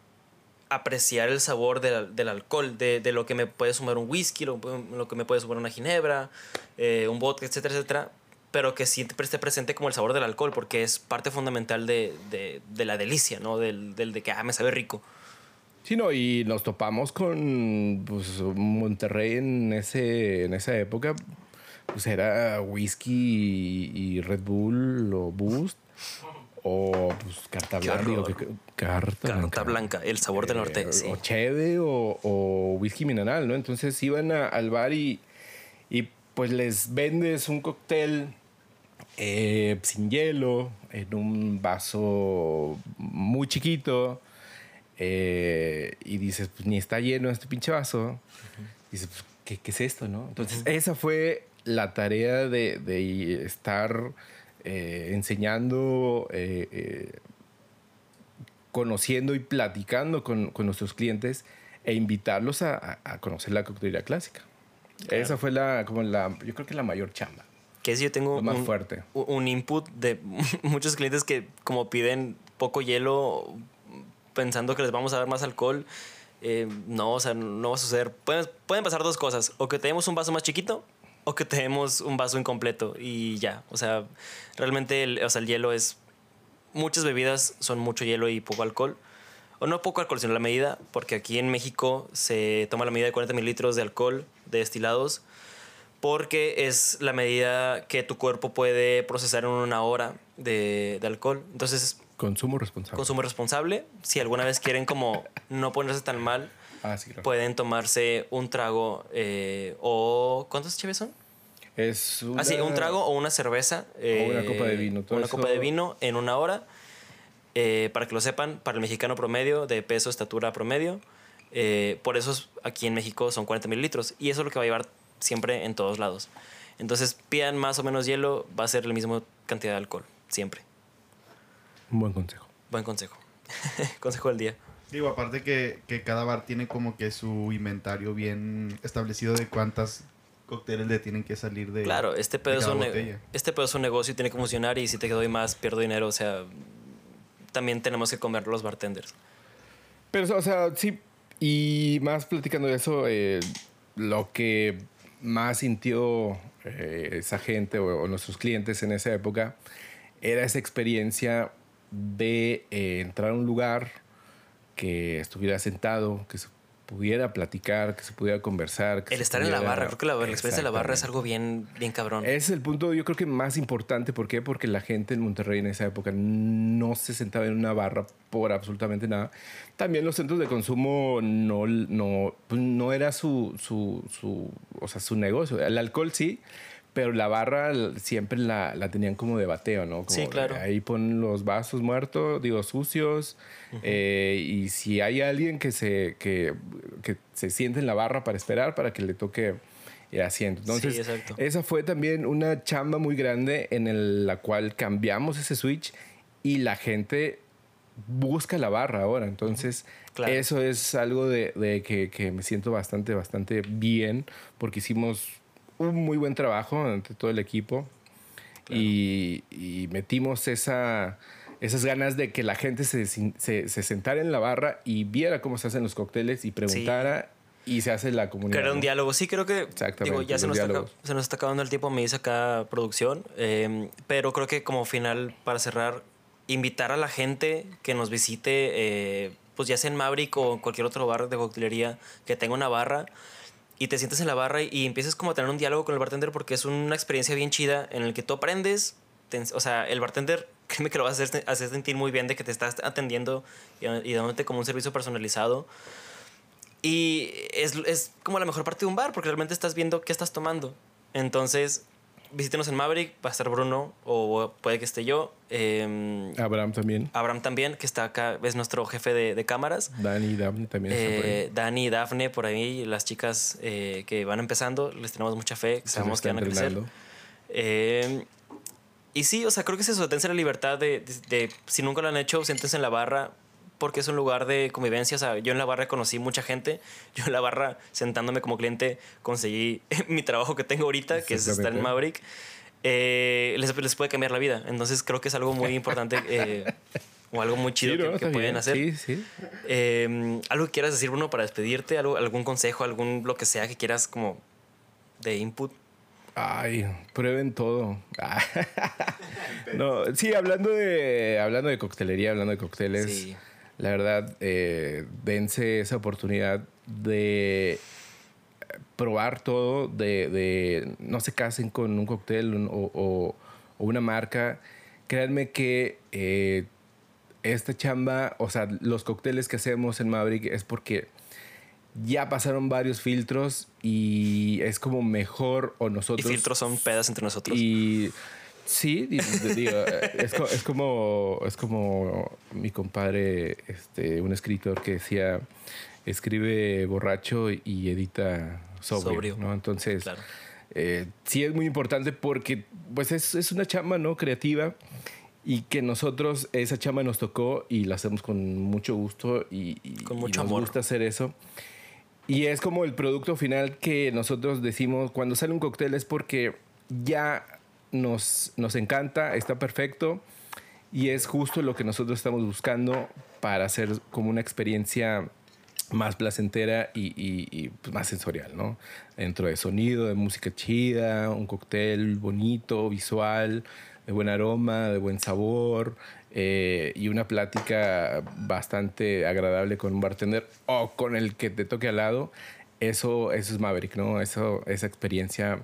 apreciar el sabor del, del alcohol, de, de lo que me puede sumar un whisky, lo, lo que me puede sumar una ginebra, eh, un vodka, etcétera, etcétera, pero que siempre esté presente como el sabor del alcohol, porque es parte fundamental de, de, de la delicia, ¿no? Del, del de que, ah, me sabe rico. Sí, no, y nos topamos con pues, Monterrey en, ese, en esa época. pues era whisky y, y Red Bull o Boost [LAUGHS] o pues carta blanca. que- carta, Carta blanca, el sabor del norte. Eh, sí. O cheve o, o whisky mineral, ¿no? Entonces iban a- al bar y, y pues les vendes un cóctel eh, sin hielo, en un vaso muy chiquito. eh, y dices, pues ni está lleno este pinche vaso. Dices, pues, ¿qué, qué es esto, no? Entonces, esa fue la tarea de, de estar eh, enseñando, eh, eh, conociendo y platicando con, con nuestros clientes e invitarlos a, conocer la coctelería clásica. Esa fue la, como la, yo creo que la mayor chamba. Que si yo tengo más un, fuerte. un input de [LAUGHS] muchos clientes que como piden poco hielo pensando que les vamos a dar más alcohol. eh, no, o sea, no va a suceder. Pueden, pueden pasar dos cosas. O que tenemos un vaso más chiquito o que tenemos un vaso incompleto y ya. O sea, realmente el, o sea, el hielo es... Muchas bebidas son mucho hielo y poco alcohol. O no poco alcohol, sino la medida, porque aquí en México se toma la medida de 40 mililitros de alcohol de destilados porque es la medida que tu cuerpo puede procesar en una hora de, de alcohol. Entonces, Consumo responsable. consumo responsable. Si alguna vez quieren como no ponerse tan mal, Ah, sí, claro. pueden tomarse un trago eh, o... ¿Cuántos cheves son? es una, Ah, sí, un trago o una cerveza. eh, una copa de vino, todo una eso- copa de vino en una hora. Eh, para que lo sepan, para el mexicano promedio, de peso, estatura promedio. eh, por eso es- aquí en México son 40 mililitros. Y eso es lo que va a llevar siempre en todos lados. Entonces, pidan más o menos hielo, va a ser la misma cantidad de alcohol. Siempre. Un buen consejo. Buen consejo. [LAUGHS] consejo del día. Digo, aparte que, que cada bar tiene como que su inventario bien establecido de cuántas cócteles le tienen que salir de... Claro, este pedo, de es cada un, este pedo es un negocio y tiene que funcionar. Y si te doy más, pierdo dinero. O sea, también tenemos que comer los bartenders. Pero, o sea, sí. Y más platicando de eso, eh, lo que más sintió eh, esa gente o, o nuestros clientes en esa época era esa experiencia de eh, entrar a un lugar que estuviera sentado, que se pudiera platicar, que se pudiera conversar. que El estar en la pudiera- barra, creo que la, la experiencia de la barra es algo bien, bien cabrón. Es el punto, yo creo que más importante. ¿Por qué? Porque la gente en Monterrey en esa época no se sentaba en una barra por absolutamente nada. También los centros de consumo no, no, pues no era su, su, su, o sea, su negocio. El alcohol sí, pero la barra siempre la, la tenían como de bateo, ¿no? Como Sí, claro. Ahí ponen los vasos muertos, digo, sucios. eh, y si hay alguien que se, que, que se siente en la barra para esperar, para que le toque el asiento. Entonces, Sí, exacto. esa fue también una chamba muy grande en el- la cual cambiamos ese switch y la gente busca la barra ahora. Entonces, Claro. eso es algo de, de que, que me siento bastante, bastante bien porque hicimos un muy buen trabajo entre todo el equipo y, y metimos esa, esas ganas de que la gente se, se, se sentara en la barra y viera cómo se hacen los cócteles y preguntara y se hace la comunidad. Crear un diálogo. Sí, creo que. Digo, ya se nos, está, se nos está acabando el tiempo, me dice acá producción. eh, pero creo que como final, para cerrar, invitar a la gente que nos visite, eh, pues ya sea en Maverick o en cualquier otro bar de coctelería que tenga una barra. Y te sientes en la barra y empiezas como a tener un diálogo con el bartender porque es una experiencia bien chida en el que tú aprendes. o sea, el bartender, [LAUGHS] créeme que lo vas a hacer, hacer sentir muy bien de que te estás atendiendo y, y dándote como un servicio personalizado. Y es, es como la mejor parte de un bar, porque realmente estás viendo qué estás tomando. Entonces, visítenos en Maverick, va a estar Bruno, o puede que esté yo. eh, Abraham también. Abraham también, que está acá, es nuestro jefe de, de cámaras. Dani y Daphne también por ahí. Eh, Dani y Dafne por ahí, las chicas eh, que van empezando, les tenemos mucha fe, sabemos que van a crecer. Eh, y sí, o sea, creo que es eso, dense la libertad de, de- de- si nunca lo han hecho, siéntense en la barra, porque es un lugar de convivencia. O sea, yo en la barra conocí mucha gente. [LAUGHS] Yo en la barra, sentándome como cliente, conseguí [LAUGHS] mi trabajo que tengo ahorita, que es estar en. Maverick. Eh, les, les puede cambiar la vida. Entonces creo que es algo muy importante [LAUGHS] eh, o algo muy chido Sí, ¿no? que, pueden hacer. Sí, sí. Eh, algo que quieras decir, Bruno, para despedirte, algo, algún consejo, algún lo que sea que quieras como de input. Ay, prueben todo. No, sí, hablando de, hablando de coctelería, hablando de cócteles, Sí. La verdad, eh, dense esa oportunidad de probar todo, de, de no se casen con un cóctel o, o- o una marca. Créanme que eh, esta chamba, o sea, los cócteles que hacemos en Maverick es porque ya pasaron varios filtros y es como mejor o Y nosotros... filtros son pedas entre nosotros. Y sí, di- di- digo, es, co- es como es como mi compadre, este, un escritor que decía escribe borracho y edita sobrio, Sobrio. ¿no? Entonces, Claro. eh, sí es muy importante porque pues es, es una chamba no creativa y que nosotros esa chamba nos tocó y la hacemos con mucho gusto y, y- Con y mucho nos amor. gusta hacer eso. Y es como el producto final que nosotros decimos cuando sale un cóctel es porque ya nos, nos encanta, está perfecto y es justo lo que nosotros estamos buscando para hacer como una experiencia más placentera y, y- pues, más sensorial, ¿no? Dentro de sonido, de música chida, un cóctel bonito, visual, de buen aroma, de buen sabor eh, y una plática bastante agradable con un bartender o con el que te toque al lado. Eso, eso es Maverick, ¿no? Eso, esa experiencia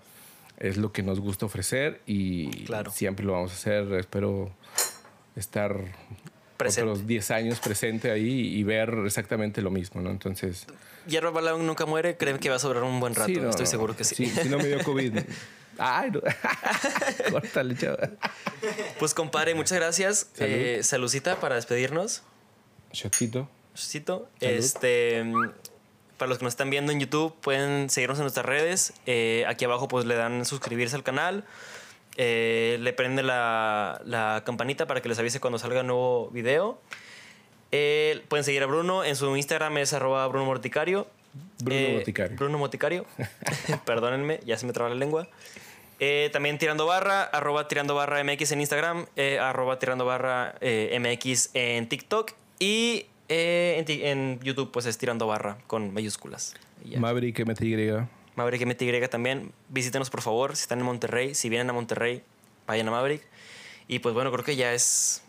es lo que nos gusta ofrecer y Claro. siempre lo vamos a hacer. Espero estar Presente. otros 10 años presente ahí y ver exactamente lo mismo, ¿no? Entonces, Hierro Balón nunca muere, creen que va a sobrar un buen rato. sí, no, Estoy seguro que sí. Si no me dio COVID. [LAUGHS] Ay, no. [LAUGHS] Córtale, chaval. Pues compadre, muchas gracias. Salud. Eh, saludcita para despedirnos. Shotcito. Cito. Salud. Este, para los que nos están viendo en YouTube, pueden seguirnos en nuestras redes. Eh, aquí abajo pues le dan suscribirse al canal. Eh, le prende la, la campanita para que les avise cuando salga nuevo video. Eh, pueden seguir a Bruno. En su Instagram es arroba Bruno Morticario. Bruno Boticario. Bruno Moticario. [LAUGHS] [LAUGHS] Perdónenme, ya se me traba la lengua. Eh, también tirando barra, arroba tirando barra MX en Instagram, eh, arroba tirando barra eh, MX en TikTok y eh, en, ti- en YouTube pues es tirando barra con mayúsculas. Y ya. Maverick MTY. Maverick MTY también. Visítenos por favor si están en Monterrey. Si vienen a Monterrey, vayan a Maverick. Y pues bueno, creo que ya es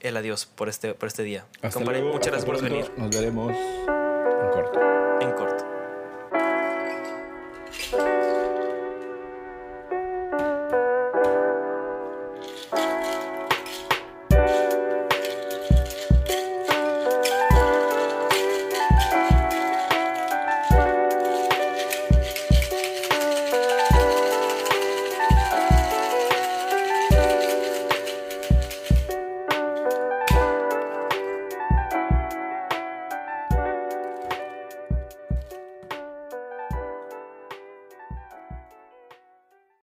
el adiós por este, por este día. Hasta Compadre, luego. muchas hasta gracias por pronto. venir Nos veremos en corto. en corto.